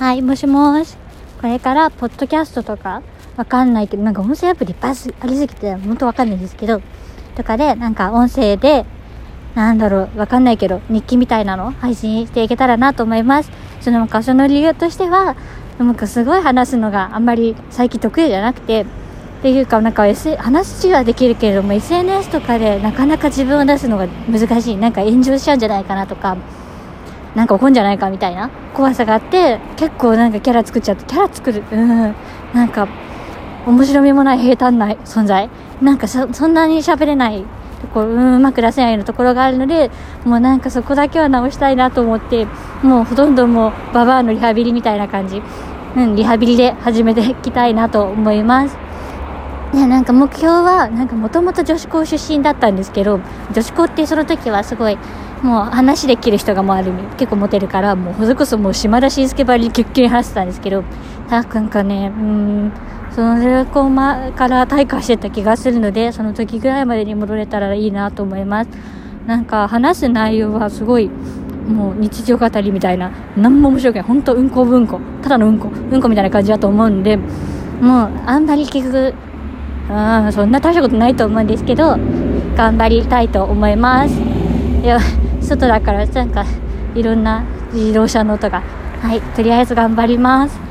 はい、もしもし。これから、ポッドキャストとか、わかんないけど、なんか音声アプリいっぱいありすぎて、ほんとわかんないんですけど、とかで、なんか音声で、なんだろう、わかんないけど、日記みたいなの配信していけたらなと思います。そのなんか、その理由としては、なんかすごい話すのがあんまり最近得意じゃなくて、っていうか、なんか、S、話はできるけれども、SNS とかでなかなか自分を出すのが難しい。なんか炎上しちゃうんじゃないかなとか、なんか怒んじゃないかみたいな怖さがあって、結構なんかキャラ作っちゃって、キャラ作る、うん、なんか、面白みもない平坦な存在。なんかそ、んなに喋れないとこ、う、うまく出せないようなところがあるので、もうなんかそこだけは直したいなと思って、もうほとんどもう、ババアのリハビリみたいな感じ。うん、リハビリで始めていきたいなと思います。ね、なんか目標は、なんかもともと女子校出身だったんですけど、女子校ってその時はすごい、もう話できる人がもうある結構モテるから、もうそれこそもう島田紳介ばりにキュッキュに話してたんですけど、なんかね、うん、その女子校まから退化してた気がするので、その時ぐらいまでに戻れたらいいなと思います。なんか話す内容はすごい、もう日常語りみたいな、何も面白くない。ほんとうんこうんこ。ただのうんこ。うんこみたいな感じだと思うんで、もうあんまり結局、うん、そんな大したことないと思うんですけど、頑張りたいと思います。いや、外だからなんかいろんな自動車の音が。はい、とりあえず頑張ります。